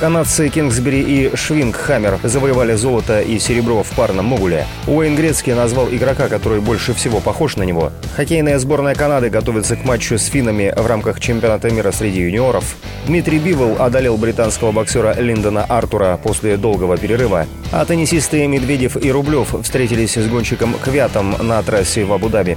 Канадцы Кингсбери и Швингхаммер завоевали золото и серебро в парном могуле. Уэйн Грецкий назвал игрока, который больше всего похож на него. Хоккейная сборная Канады готовится к матчу с финнами в рамках чемпионата мира среди юниоров. Дмитрий Бивол одолел британского боксера Линдона Артура после долгого перерыва. А теннисисты Медведев и Рублев встретились с гонщиком Квятом на трассе в Абу-Даби.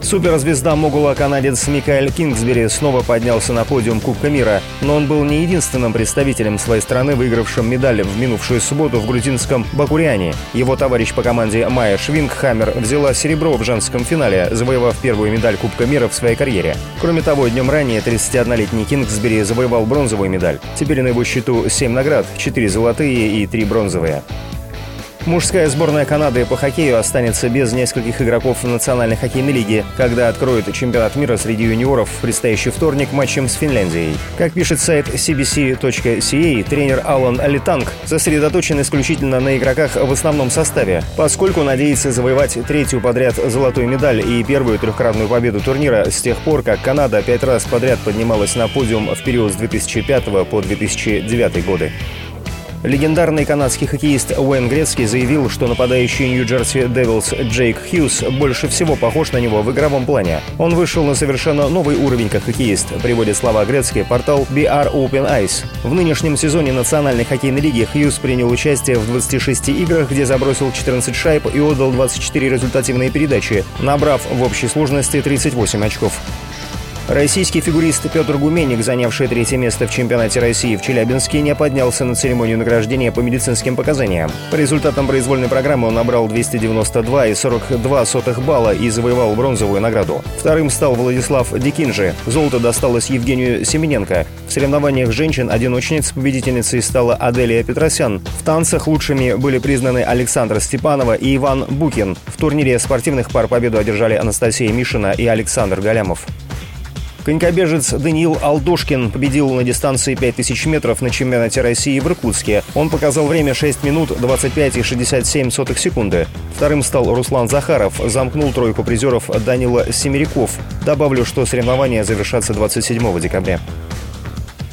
Суперзвезда Могула канадец Микаэль Кингсбери снова поднялся на подиум Кубка мира, но он был не единственным представителем своей страны, выигравшим медаль в минувшую субботу в грузинском Бакуриане. Его товарищ по команде Майя Швингхаммер взяла серебро в женском финале, завоевав первую медаль Кубка мира в своей карьере. Кроме того, днем ранее 31-летний Кингсбери завоевал бронзовую медаль. Теперь на его счету 7 наград, 4 золотые и 3 бронзовые. Мужская сборная Канады по хоккею останется без нескольких игроков Национальной хоккейной лиги, когда откроет чемпионат мира среди юниоров в предстоящий вторник матчем с Финляндией. Как пишет сайт cbc.ca, тренер Алан Литанг сосредоточен исключительно на игроках в основном составе, поскольку надеется завоевать третью подряд золотую медаль и первую трехкратную победу турнира с тех пор, как Канада пять раз подряд поднималась на подиум в период с 2005 по 2009 годы. Легендарный канадский хоккеист Уэйн Грецкий заявил, что нападающий Нью-Джерси Девилс Джейк Хьюз больше всего похож на него в игровом плане. Он вышел на совершенно новый уровень как хоккеист, приводит слова Грецкий портал BR Open Ice. В нынешнем сезоне Национальной хоккейной лиги Хьюз принял участие в 26 играх, где забросил 14 шайб и отдал 24 результативные передачи, набрав в общей сложности 38 очков. Российский фигурист Петр Гуменник, занявший третье место в чемпионате России в Челябинске, не поднялся на церемонию награждения по медицинским показаниям. По результатам произвольной программы он набрал 292 и 42 сотых балла и завоевал бронзовую награду. Вторым стал Владислав Дикинжи. Золото досталось Евгению Семененко. В соревнованиях женщин-одиночниц победительницей стала Аделия Петросян. В танцах лучшими были признаны Александра Степанова и Иван Букин. В турнире спортивных пар победу одержали Анастасия Мишина и Александр Галямов. Конькобежец Даниил Алдошкин победил на дистанции 5000 метров на чемпионате России в Иркутске. Он показал время 6 минут 25 и 67 сотых секунды. Вторым стал Руслан Захаров. Замкнул тройку призеров Данила Семеряков. Добавлю, что соревнования завершатся 27 декабря.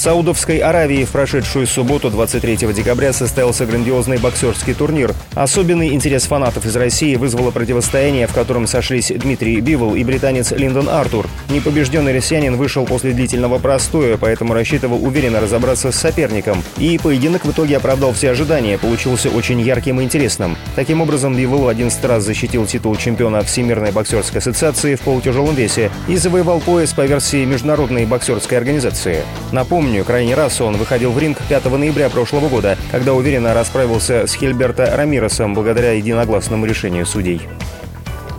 Саудовской Аравии в прошедшую субботу, 23 декабря, состоялся грандиозный боксерский турнир. Особенный интерес фанатов из России вызвало противостояние, в котором сошлись Дмитрий Бивол и британец Линдон Артур. Непобежденный россиянин вышел после длительного простоя, поэтому рассчитывал уверенно разобраться с соперником. И поединок в итоге оправдал все ожидания, получился очень ярким и интересным. Таким образом, Бивол 11 раз защитил титул чемпиона Всемирной боксерской ассоциации в полутяжелом весе и завоевал пояс по версии Международной боксерской организации. Напомню, Напомню, крайний раз он выходил в ринг 5 ноября прошлого года, когда уверенно расправился с Хильберто Рамиросом благодаря единогласному решению судей.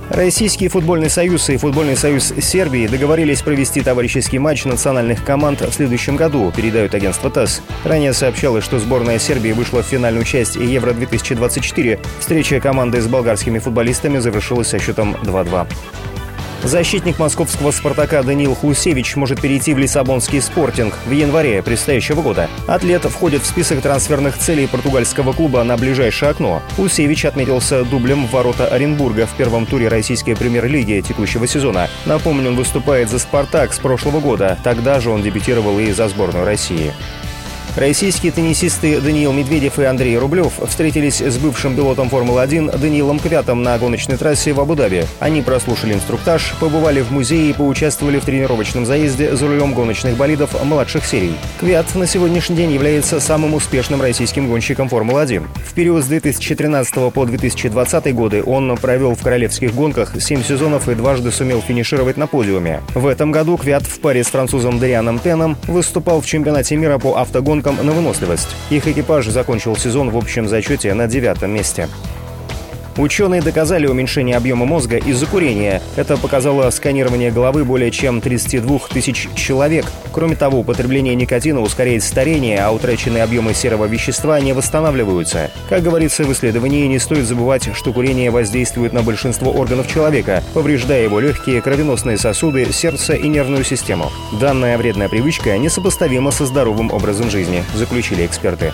Российский футбольный союз и футбольный союз Сербии договорились провести товарищеский матч национальных команд в следующем году, передают агентство ТАСС. Ранее сообщалось, что сборная Сербии вышла в финальную часть Евро-2024. Встреча команды с болгарскими футболистами завершилась со счетом 2-2. Защитник московского «Спартака» Даниил Хусевич может перейти в Лиссабонский «Спортинг» в январе предстоящего года. Атлет входит в список трансферных целей португальского клуба на ближайшее окно. Хусевич отметился дублем в ворота Оренбурга в первом туре российской премьер-лиги текущего сезона. Напомню, он выступает за «Спартак» с прошлого года. Тогда же он дебютировал и за сборную России. Российские теннисисты Даниил Медведев и Андрей Рублев встретились с бывшим пилотом Формулы-1 Даниилом Квятом на гоночной трассе в Абу-Даби. Они прослушали инструктаж, побывали в музее и поучаствовали в тренировочном заезде за рулем гоночных болидов младших серий. Квят на сегодняшний день является самым успешным российским гонщиком Формулы-1. В период с 2013 по 2020 годы он провел в королевских гонках 7 сезонов и дважды сумел финишировать на подиуме. В этом году Квят в паре с французом Дарианом Теном выступал в чемпионате мира по автогонкам гонкам на выносливость. Их экипаж закончил сезон в общем зачете на девятом месте. Ученые доказали уменьшение объема мозга из-за курения. Это показало сканирование головы более чем 32 тысяч человек. Кроме того, употребление никотина ускоряет старение, а утраченные объемы серого вещества не восстанавливаются. Как говорится в исследовании, не стоит забывать, что курение воздействует на большинство органов человека, повреждая его легкие, кровеносные сосуды, сердце и нервную систему. Данная вредная привычка несопоставима со здоровым образом жизни, заключили эксперты.